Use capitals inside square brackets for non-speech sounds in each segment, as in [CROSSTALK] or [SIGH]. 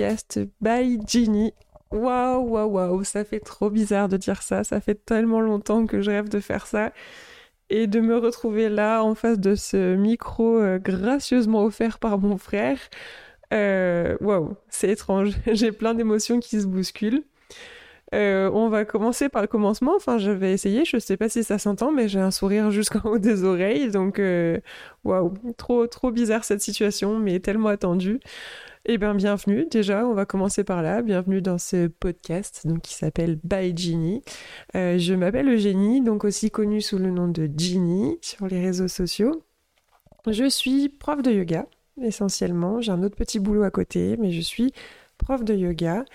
podcast By Ginny. Waouh, waouh, waouh, ça fait trop bizarre de dire ça, ça fait tellement longtemps que je rêve de faire ça. Et de me retrouver là en face de ce micro euh, gracieusement offert par mon frère. Euh, waouh, c'est étrange, [LAUGHS] j'ai plein d'émotions qui se bousculent. Euh, on va commencer par le commencement. Enfin, je vais essayer. Je sais pas si ça s'entend, mais j'ai un sourire jusqu'en haut des oreilles. Donc, waouh, trop, trop bizarre cette situation, mais tellement attendue. Eh bien, bienvenue. Déjà, on va commencer par là. Bienvenue dans ce podcast qui s'appelle By Ginny. Euh, je m'appelle Eugénie, donc aussi connue sous le nom de Ginny sur les réseaux sociaux. Je suis prof de yoga, essentiellement. J'ai un autre petit boulot à côté, mais je suis prof de yoga.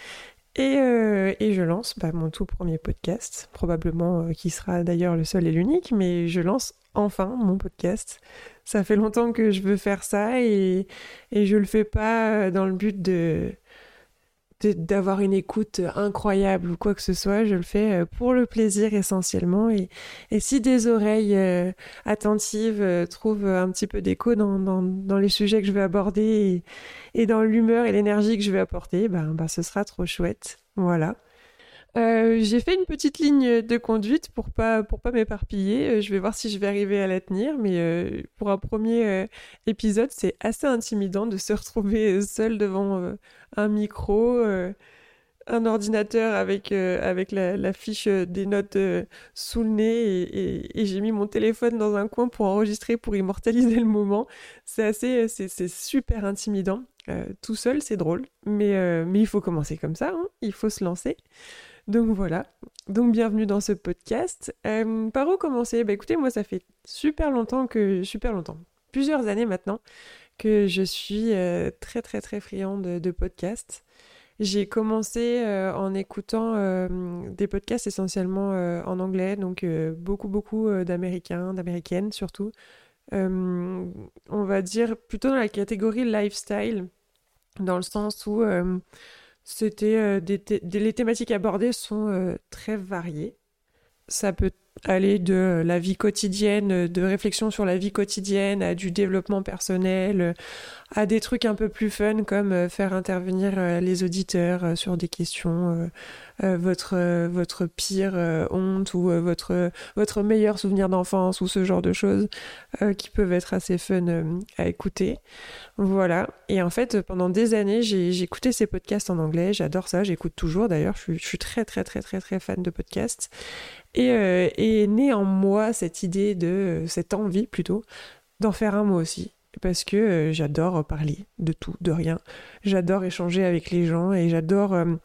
Et, euh, et, je lance bah, mon tout premier podcast, probablement euh, qui sera d'ailleurs le seul et l'unique, mais je lance enfin mon podcast. Ça fait longtemps que je veux faire ça et, et je le fais pas dans le but de d'avoir une écoute incroyable ou quoi que ce soit, je le fais euh, pour le plaisir essentiellement. Et, et si des oreilles euh, attentives euh, trouvent un petit peu d'écho dans, les sujets que je vais aborder et, et dans l'humeur et l'énergie que je vais apporter, ben, ben ce sera trop chouette. Voilà. Euh, j'ai fait une petite ligne de conduite pour pas pour pas m'éparpiller. Je vais voir si je vais arriver à la tenir, mais euh, pour un premier euh, épisode, c'est assez intimidant de se retrouver seul devant un micro, un ordinateur avec avec la, fiche des notes sous le nez et, j'ai mis mon téléphone dans un coin pour enregistrer, pour immortaliser [LAUGHS] le moment. C'est assez c'est super intimidant. tout seul, c'est drôle, mais mais il faut commencer comme ça. Hein il faut se lancer. Donc voilà, donc bienvenue dans ce podcast. Euh, par où commencer? Bah écoutez, moi ça fait super longtemps que... Super longtemps, plusieurs années maintenant, que je suis euh, très très très friand de, podcasts. J'ai commencé euh, en écoutant des podcasts essentiellement en anglais, donc beaucoup beaucoup d'américains, d'américaines surtout. on va dire plutôt dans la catégorie lifestyle, dans le sens où c'était euh, des, les thématiques abordées sont euh, très variées. Ça peut aller de la vie quotidienne, de réflexion sur la vie quotidienne, à du développement personnel, à des trucs un peu plus fun comme euh, faire intervenir euh, les auditeurs euh, sur des questions, votre votre pire honte ou votre votre meilleur souvenir d'enfance ou ce genre de choses qui peuvent être assez fun à écouter. Voilà. Et en fait, pendant des années, j'ai écouté ces podcasts en anglais. J'adore ça. J'écoute toujours. D'ailleurs, je suis, très très très très très fan de podcasts. Et, et né en moi cette idée de cette envie plutôt d'en faire un moi aussi parce que euh, j'adore parler de tout, de rien. J'adore échanger avec les gens et j'adore euh,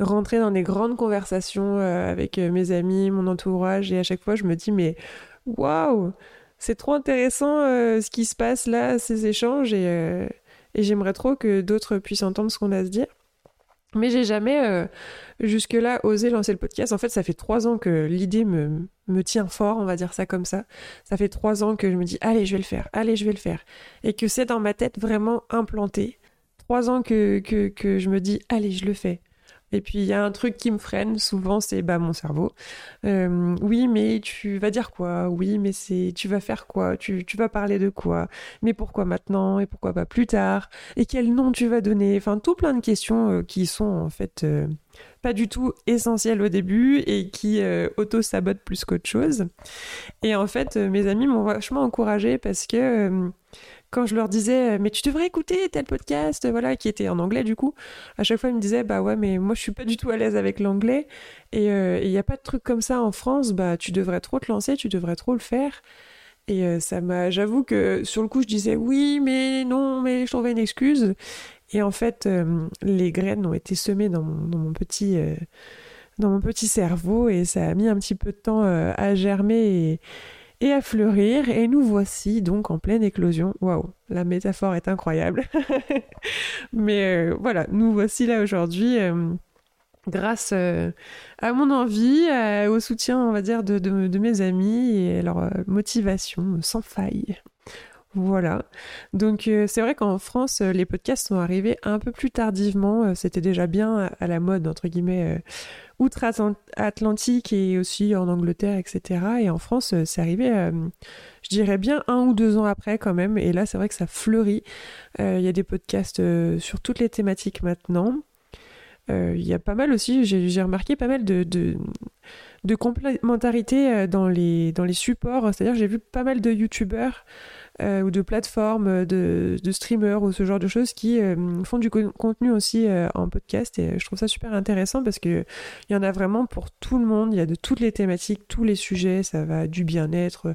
rentrer dans des grandes conversations euh, avec mes amis, mon entourage et à chaque fois je me dis mais waouh, c'est trop intéressant ce qui se passe là, ces échanges et, j'aimerais trop que d'autres puissent entendre ce qu'on a à se dire. Mais j'ai jamais jusque-là osé lancer le podcast. En fait, ça fait trois ans que l'idée me, me tient fort, on va dire ça comme ça. Ça fait trois ans que je me dis, allez, je vais le faire, allez, je vais le faire. Et que c'est dans ma tête vraiment implanté. Trois ans que, que, que je me dis, allez, je le fais. Et puis il y a un truc qui me freine souvent, c'est bah mon cerveau. Oui, mais tu vas dire quoi? Oui, mais c'est tu vas faire quoi? Tu, tu vas parler de quoi? Mais pourquoi maintenant? Et pourquoi pas plus tard? Et quel nom tu vas donner? Enfin, tout plein de questions euh, qui sont en fait euh, pas du tout essentielles au début et qui euh, auto-sabotent plus qu'autre chose. Et en fait, mes amis m'ont vachement encouragée parce que quand je leur disais mais tu devrais écouter tel podcast voilà qui était en anglais du coup à chaque fois ils me disaient bah ouais mais moi je suis pas du tout à l'aise avec l'anglais. Et il euh, n'y a pas de truc comme ça en France bah tu devrais trop te lancer tu devrais trop le faire. Et euh, ça m'a j'avoue que sur le coup je disais oui mais non mais je trouvais une excuse. Et en fait euh, les graines ont été semées dans mon, petit euh, dans mon petit cerveau et ça a mis un petit peu de temps à germer et à fleurir. Et nous voici donc en pleine éclosion. Waouh, la métaphore est incroyable. [LAUGHS] Mais euh, voilà, nous voici là aujourd'hui. Euh, grâce euh, à mon envie, au soutien, on va dire, de, de, de, mes amis et leur motivation sans faille. Voilà. Donc euh, c'est vrai qu'en France, euh, les podcasts sont arrivés un peu plus tardivement. Euh, c'était déjà bien à la mode, entre guillemets, outre-Atlantique et aussi en Angleterre, etc. Et en France, c'est arrivé, je dirais bien un ou deux ans après quand même. Et là, c'est vrai que ça fleurit. Il y a des podcasts sur toutes les thématiques maintenant. Il y a pas mal aussi, j'ai remarqué pas mal de, de, complémentarité dans les, dans les supports. C'est-à-dire, j'ai vu pas mal de youtubeurs euh, ou de plateformes de, de, streamers ou ce genre de choses qui euh, font du contenu aussi euh, en podcast et je trouve ça super intéressant parce que il y en a vraiment pour tout le monde, il y a de toutes les thématiques, tous les sujets, ça va du bien-être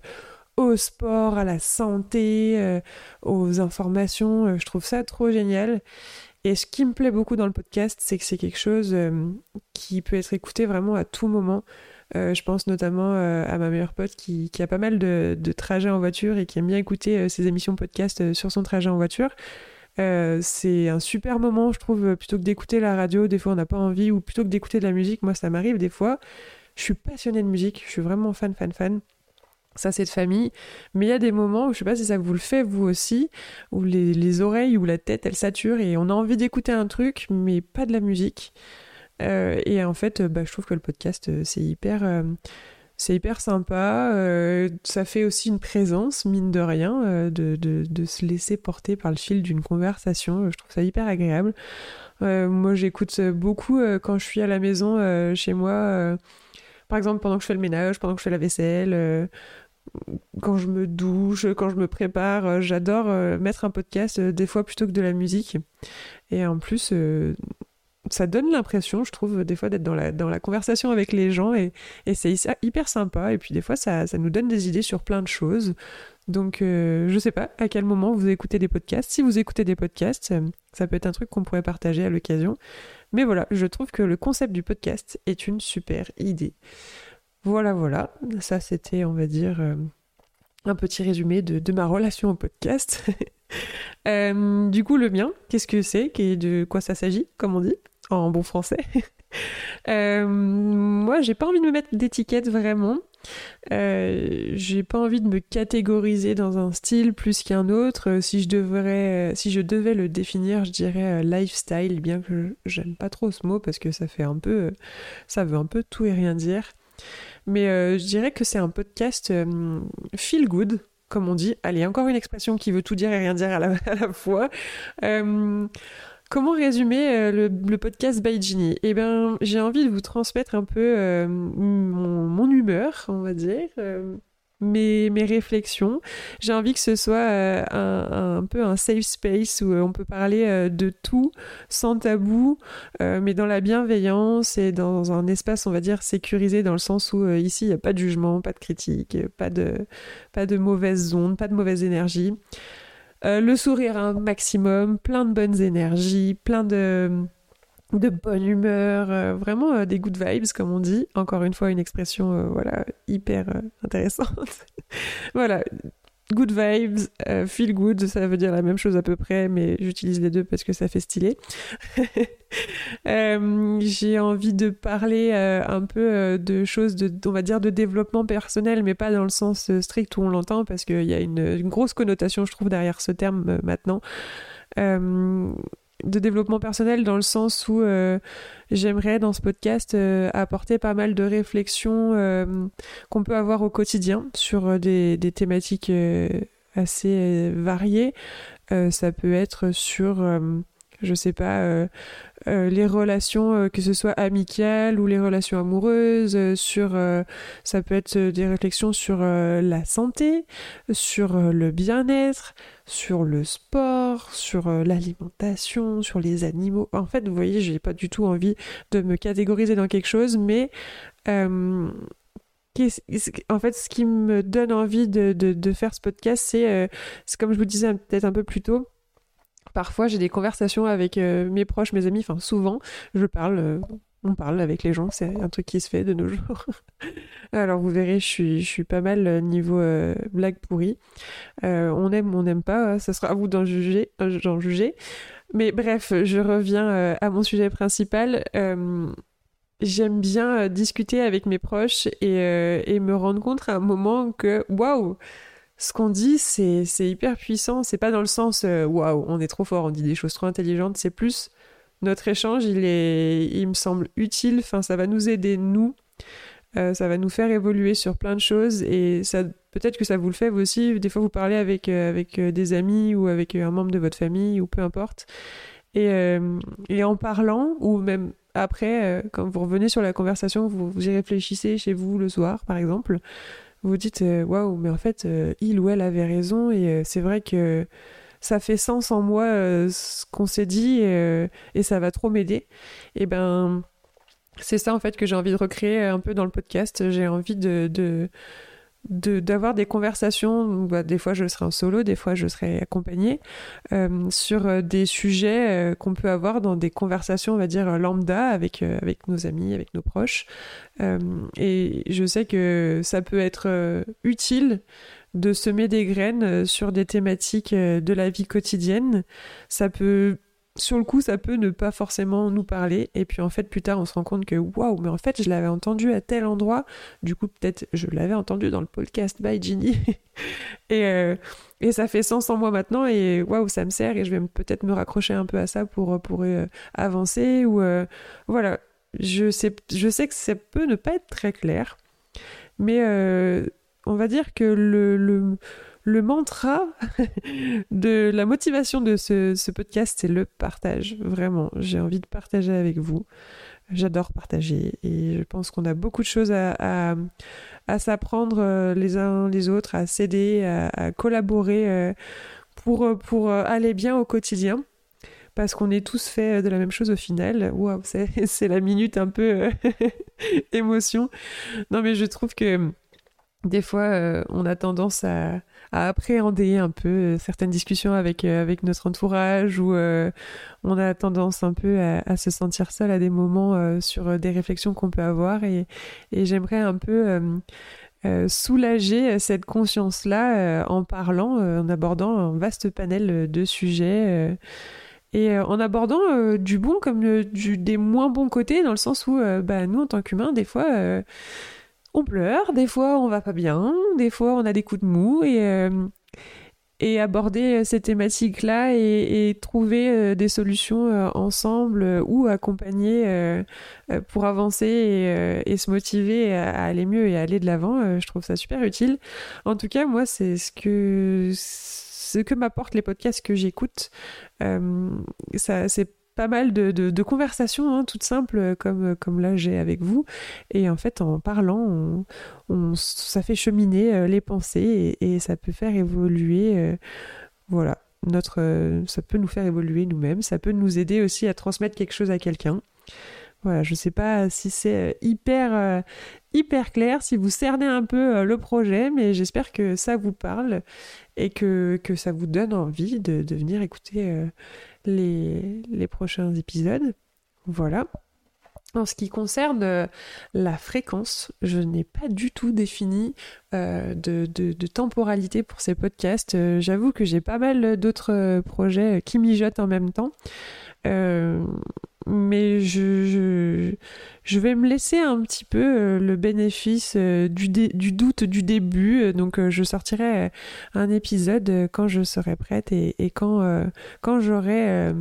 au sport, à la santé, aux informations, je trouve ça trop génial. Et ce qui me plaît beaucoup dans le podcast, c'est que c'est quelque chose qui peut être écouté vraiment à tout moment. Euh, je pense notamment euh, à ma meilleure pote qui, a pas mal de, trajets en voiture et qui aime bien écouter euh, ses émissions podcast sur son trajet en voiture. c'est un super moment, je trouve, plutôt que d'écouter la radio, des fois on n'a pas envie, ou plutôt que d'écouter de la musique, moi ça m'arrive des fois. Je suis passionnée de musique, je suis vraiment fan, fan, fan. Ça, c'est de famille. Mais il y a des moments où je sais pas si ça vous le fait, vous aussi, où les, les oreilles ou la tête, elles saturent et on a envie d'écouter un truc, mais pas de la musique. Euh, et en fait, bah, je trouve que le podcast, euh, c'est hyper, euh, c'est hyper sympa. ça fait aussi une présence, mine de rien, de, de, de, se laisser porter par le fil d'une conversation. Je trouve ça hyper agréable. moi, j'écoute beaucoup quand je suis à la maison chez moi. par exemple, pendant que je fais le ménage, pendant que je fais la vaisselle quand je me douche, quand je me prépare, j'adore mettre un podcast des fois plutôt que de la musique. Et en plus, ça donne l'impression, je trouve, des fois d'être dans la, dans la conversation avec les gens et, et c'est hyper sympa. Et puis des fois, ça, ça, nous donne des idées sur plein de choses. Donc, euh, je sais pas à quel moment vous écoutez des podcasts. Si vous écoutez des podcasts, euh, ça peut être un truc qu'on pourrait partager à l'occasion. Mais voilà, je trouve que le concept du podcast est une super idée. Voilà, voilà. Ça, c'était, on va dire, euh, un petit résumé de, de ma relation au podcast. [LAUGHS] du coup, le mien, qu'est-ce que c'est? De quoi ça s'agit, comme on dit? En bon français. [LAUGHS] euh, moi, j'ai pas envie de me mettre d'étiquette vraiment. Euh, j'ai pas envie de me catégoriser dans un style plus qu'un autre. Si je devrais, si je devais le définir, je dirais euh, lifestyle, bien que j'aime pas trop ce mot parce que ça fait un peu, ça veut un peu tout et rien dire. Mais euh, je dirais que c'est un podcast feel good, comme on dit. Allez, encore une expression qui veut tout dire et rien dire à la [LAUGHS] fois. Comment résumer euh, le, podcast by Ginny? Eh bien, j'ai envie de vous transmettre un peu euh, mon, humeur, on va dire, euh, mes, réflexions. J'ai envie que ce soit un, peu un safe space où on peut parler de tout sans tabou, mais dans la bienveillance et dans un espace, on va dire, sécurisé dans le sens où ici, il n'y a pas de jugement, pas de critique, pas de, pas de mauvaises ondes, pas de mauvaise énergie. Euh, le sourire un maximum, plein de bonnes énergies, plein de, de bonne humeur, euh, vraiment euh, des good vibes comme on dit. Encore une fois une expression voilà hyper intéressante. [LAUGHS] voilà, good vibes, euh, feel good, ça veut dire la même chose à peu près, mais j'utilise les deux parce que ça fait stylé. [LAUGHS] Euh, j'ai envie de parler euh, un peu de choses, on va dire, de développement personnel, mais pas dans le sens strict où on l'entend, parce qu'il y a une, grosse connotation, je trouve, derrière ce terme maintenant de développement personnel dans le sens où euh, j'aimerais dans ce podcast euh, apporter pas mal de réflexions euh, qu'on peut avoir au quotidien sur des, des thématiques assez variées. ça peut être sur je sais pas, euh, euh, les relations, euh, que ce soit amicales ou les relations amoureuses, sur, ça peut être des réflexions sur la santé, sur le bien-être, sur le sport, sur l'alimentation, sur les animaux. En fait, vous voyez, j'ai pas du tout envie de me catégoriser dans quelque chose, mais en fait, ce qui me donne envie de, de, de faire ce podcast, c'est, comme je vous disais peut-être un peu plus tôt, Parfois, j'ai des conversations avec euh, mes proches, mes amis, enfin souvent, je parle, euh, on parle avec les gens, c'est un truc qui se fait de nos jours. [LAUGHS] Alors vous verrez, je suis, pas mal euh, niveau blague pourrie. on aime, on n'aime pas, ça sera à vous d'en juger, juger. Mais bref, je reviens à mon sujet principal. J'aime bien discuter avec mes proches et, et, me rendre compte à un moment que, waouh, ce qu'on dit, c'est hyper puissant. C'est pas dans le sens waouh, on est trop fort, on dit des choses trop intelligentes. C'est plus notre échange, il est, il me semble utile. Enfin, ça va nous aider nous. ça va nous faire évoluer sur plein de choses et ça peut-être que ça vous le fait vous aussi. Des fois, vous parlez avec avec des amis ou avec un membre de votre famille ou peu importe. Et, et en parlant ou même après, quand vous revenez sur la conversation, vous y réfléchissez chez vous le soir, par exemple vous dites euh, waouh, mais en fait, euh, il ou elle avait raison et euh, c'est vrai que ça fait sens en moi ce qu'on s'est dit et ça va trop m'aider. Et ben, c'est ça en fait que j'ai envie de recréer un peu dans le podcast. J'ai envie de d'avoir des conversations, bah, des fois je serai en solo, des fois je serai accompagnée, euh, sur euh, des sujets euh, qu'on peut avoir dans des conversations, on va dire, lambda avec, avec nos amis, avec nos proches. et je sais que ça peut être utile de semer des graines sur des thématiques de la vie quotidienne. Ça peut sur le coup, ça peut ne pas forcément nous parler. Et puis en fait, plus tard, on se rend compte que waouh, mais en fait, je l'avais entendu à tel endroit. Du coup, peut-être je l'avais entendu dans le podcast by Ginny. [LAUGHS] et, euh, et ça fait sens en moi maintenant. Et waouh, ça me sert. Et je vais peut-être me raccrocher un peu à ça pour, pour euh, avancer. Ou euh, voilà. Je sais, je sais que ça peut ne pas être très clair. Mais on va dire que le, le le mantra [LAUGHS] de la motivation de ce, podcast, c'est le partage. Vraiment, j'ai envie de partager avec vous. J'adore partager et je pense qu'on a beaucoup de choses à, s'apprendre euh, les uns les autres, à s'aider, à, collaborer euh, pour, pour aller bien au quotidien parce qu'on est tous faits de la même chose au final. Waouh, [LAUGHS] c'est la minute un peu euh, [LAUGHS] émotion. Non, mais je trouve que des fois, on a tendance à, à appréhender un peu euh, certaines discussions avec, euh, avec notre entourage ou euh, on a tendance un peu à, se sentir seul à des moments sur des réflexions qu'on peut avoir et, et j'aimerais un peu soulager cette conscience-là en parlant, en abordant un vaste panel de sujets et en abordant du bon comme du, des moins bons côtés, dans le sens où bah, nous, en tant qu'humains, des fois, on pleure, des fois on va pas bien, des fois on a des coups de mou et, euh, aborder ces thématiques-là et, trouver euh, des solutions euh, ensemble ou accompagner pour avancer et, se motiver à, aller mieux et à aller de l'avant, je trouve ça super utile. En tout cas, moi, c'est ce que ce que m'apportent les podcasts que j'écoute. c'est pas mal de, conversations hein, toutes simples comme, comme là j'ai avec vous. Et en fait, en parlant, ça fait cheminer euh, les pensées et, ça peut faire évoluer. Euh, voilà, notre, euh, ça peut nous faire évoluer nous-mêmes. Ça peut nous aider aussi à transmettre quelque chose à quelqu'un. Voilà, je sais pas si c'est hyper hyper clair, si vous cernez un peu le projet, mais j'espère que ça vous parle et que, que ça vous donne envie de, de venir écouter les, prochains épisodes. Voilà. En ce qui concerne euh, la fréquence, je n'ai pas du tout défini euh, de, temporalité pour ces podcasts. Euh, j'avoue que j'ai pas mal d'autres projets qui mijotent en même temps. Mais je, je, vais me laisser un petit peu le bénéfice du, du, doute du début. Donc je sortirai un épisode quand je serai prête et, et quand, quand j'aurai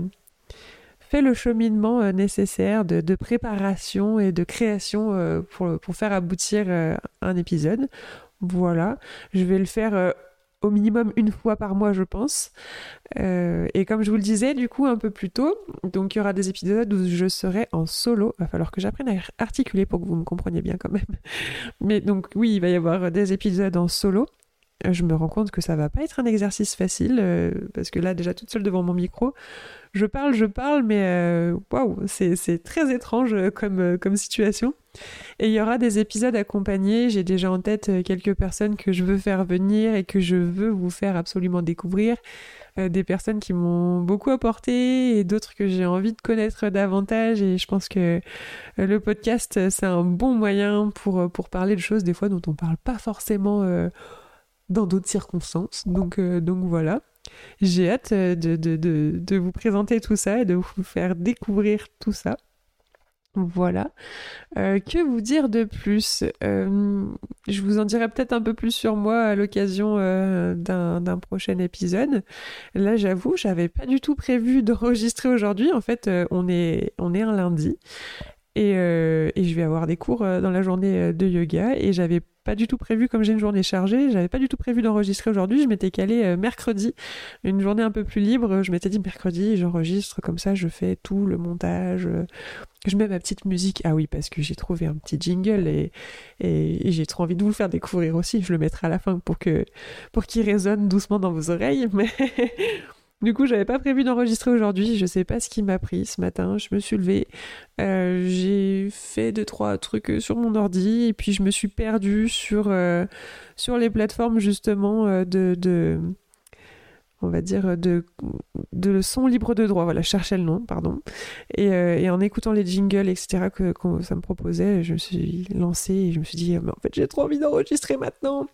fait le cheminement euh, nécessaire de, préparation et de création euh, pour, pour, faire aboutir euh, un épisode. Voilà, je vais le faire au minimum une fois par mois, je pense. et comme je vous le disais, du coup, un peu plus tôt, donc il y aura des épisodes où je serai en solo. Va falloir que j'apprenne à articuler pour que vous me compreniez bien quand même. [LAUGHS] Mais donc, oui, il va y avoir des épisodes en solo. Je me rends compte que ça va pas être un exercice facile parce que là, déjà toute seule devant mon micro, je parle, je parle, mais euh, waouh, c'est très étrange euh, comme, euh, comme situation. Et il y aura des épisodes accompagnés. J'ai déjà en tête quelques personnes que je veux faire venir et que je veux vous faire absolument découvrir. des personnes qui m'ont beaucoup apporté et d'autres que j'ai envie de connaître davantage. Et je pense que le podcast, c'est un bon moyen pour, pour parler de choses des fois dont on ne parle pas forcément dans d'autres circonstances. Donc, donc voilà. J'ai hâte euh, de, de, de, vous présenter tout ça et de vous faire découvrir tout ça. Voilà. Euh, que vous dire de plus? Euh, Je vous en dirai peut-être un peu plus sur moi à l'occasion euh, d'un prochain épisode. Là, j'avoue, j'avais pas du tout prévu d'enregistrer aujourd'hui. En fait, on, est, on est un lundi. Et, et, je vais avoir des cours dans la journée de yoga et j'avais pas du tout prévu, comme j'ai une journée chargée, j'avais pas du tout prévu d'enregistrer aujourd'hui. Je m'étais calé euh, mercredi, une journée un peu plus libre. Je m'étais dit mercredi, j'enregistre comme ça, je fais tout le montage. Euh, je mets ma petite musique. Ah oui, parce que j'ai trouvé un petit jingle et, et, j'ai trop envie de vous le faire découvrir aussi. Je le mettrai à la fin pour que pour qu'il résonne doucement dans vos oreilles. [LAUGHS] Mais du coup, j'avais pas prévu d'enregistrer aujourd'hui. Je sais pas ce qui m'a pris ce matin. Je me suis levée, euh, j'ai fait deux trois trucs sur mon ordi et puis je me suis perdue sur euh, sur les plateformes justement euh, de, de on va dire de de son libre de droit. Voilà, je cherchais le nom, pardon. Et, en écoutant les jingles, etc. que, que, ça me proposait, je me suis lancée et je me suis dit, mais en fait, j'ai trop envie d'enregistrer maintenant.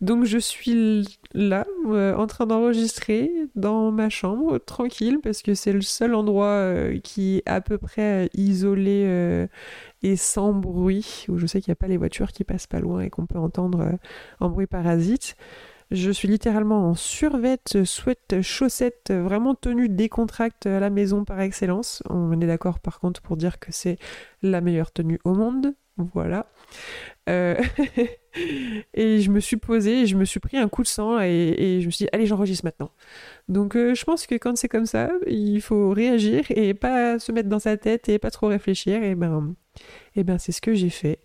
Donc je suis là, euh, en train d'enregistrer dans ma chambre, tranquille, parce que c'est le seul endroit euh, qui est à peu près isolé euh, et sans bruit, où je sais qu'il n'y a pas les voitures qui passent pas loin et qu'on peut entendre en bruit parasite. Je suis littéralement en survette, sweat, chaussettes, vraiment tenue décontracte à la maison par excellence. On est d'accord par contre pour dire que c'est la meilleure tenue au monde. Voilà. Euh, [LAUGHS] et je me suis posée, et je me suis pris un coup de sang et, je me suis dit, allez, j'enregistre maintenant. Donc euh, je pense que quand c'est comme ça, il faut réagir et pas se mettre dans sa tête et pas trop réfléchir. Et ben, et ben c'est ce que j'ai fait.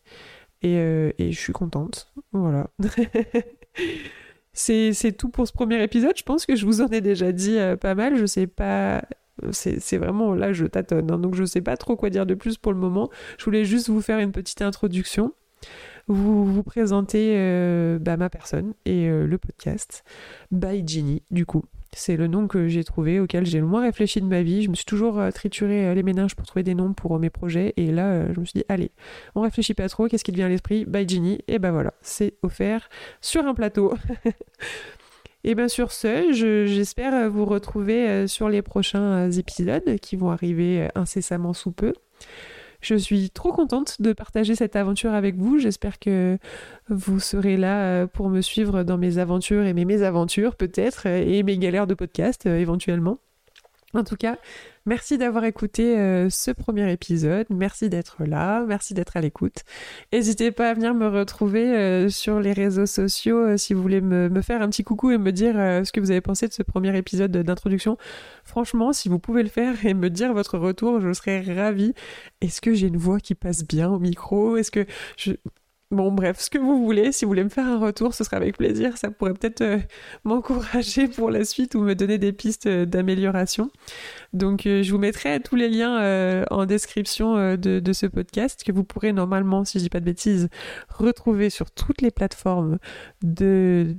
Et, euh, et, je suis contente. Voilà. [LAUGHS] c'est tout pour ce premier épisode. Je pense que je vous en ai déjà dit pas mal. Je sais pas c'est vraiment là je tâtonne hein. donc je sais pas trop quoi dire de plus pour le moment je voulais juste vous faire une petite introduction vous vous présenter euh, bah, ma personne et euh, le podcast by Ginny, du coup. C'est le nom que j'ai trouvé, auquel j'ai le moins réfléchi de ma vie. Je me suis toujours euh, trituré les méninges pour trouver des noms pour mes projets. Et là, je me suis dit, allez, on réfléchit pas trop, qu'est-ce qui te vient à l'esprit? By Ginny. Et ben voilà, c'est offert sur un plateau. [LAUGHS] et bien sur ce, j'espère vous retrouver sur les prochains épisodes qui vont arriver incessamment sous peu. Je suis trop contente de partager cette aventure avec vous. J'espère que vous serez là euh, pour me suivre dans mes aventures et mes mésaventures peut-être, et mes galères de podcast euh, éventuellement. En tout cas, merci d'avoir écouté euh, ce premier épisode. Merci d'être là. Merci d'être à l'écoute. N'hésitez pas à venir me retrouver euh, sur les réseaux sociaux euh, si vous voulez me, me, faire un petit coucou et me dire ce que vous avez pensé de ce premier épisode d'introduction. Franchement, si vous pouvez le faire et me dire votre retour, je serais ravie. Est-ce que j'ai une voix qui passe bien au micro? Est-ce que je... Bon, bref, ce que vous voulez, si vous voulez me faire un retour, ce sera avec plaisir. Ça pourrait peut-être euh, [LAUGHS] m'encourager pour la suite ou me donner des pistes euh, d'amélioration. Donc, euh, je vous mettrai tous les liens en description de, ce podcast que vous pourrez normalement, si je dis pas de bêtises, retrouver sur toutes les plateformes de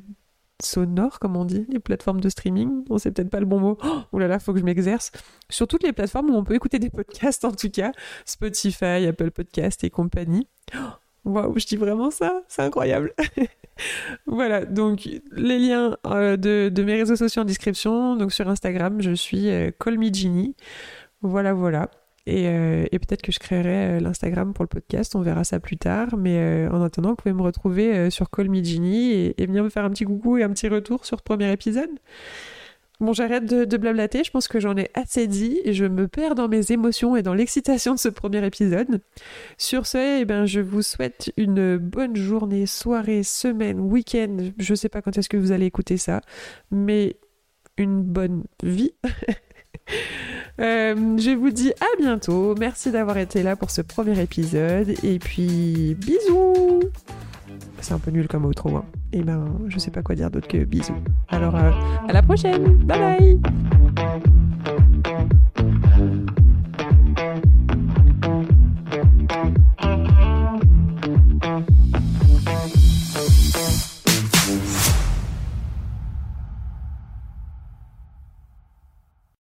sonore, comme on dit, les plateformes de streaming. On sait peut-être pas le bon mot. Oh là là, faut que je m'exerce. Sur toutes les plateformes où on peut écouter des podcasts, en tout cas, Spotify, Apple Podcast et compagnie. Oh Je dis vraiment ça, c'est incroyable. [LAUGHS] voilà, donc les liens euh, de, mes réseaux sociaux en description. Donc sur Instagram, je suis euh, Voilà, voilà. Et, euh, peut-être que je créerai euh, l'Instagram pour le podcast, on verra ça plus tard. Mais en attendant, vous pouvez me retrouver sur Call Me et, et venir me faire un petit coucou et un petit retour sur ce premier épisode. Bon, j'arrête de, blablater, je pense que j'en ai assez dit et je me perds dans mes émotions et dans l'excitation de ce premier épisode. Sur ce, eh ben, je vous souhaite une bonne journée, soirée, semaine, week-end, je sais pas quand est-ce que vous allez écouter ça, mais une bonne vie. [LAUGHS] Euh, je vous dis à bientôt, merci d'avoir été là pour ce premier épisode et puis bisous c'est un peu nul comme outro. Hein. Et ben, je sais pas quoi dire d'autre que bisous. Alors, euh, à la prochaine. Bye bye.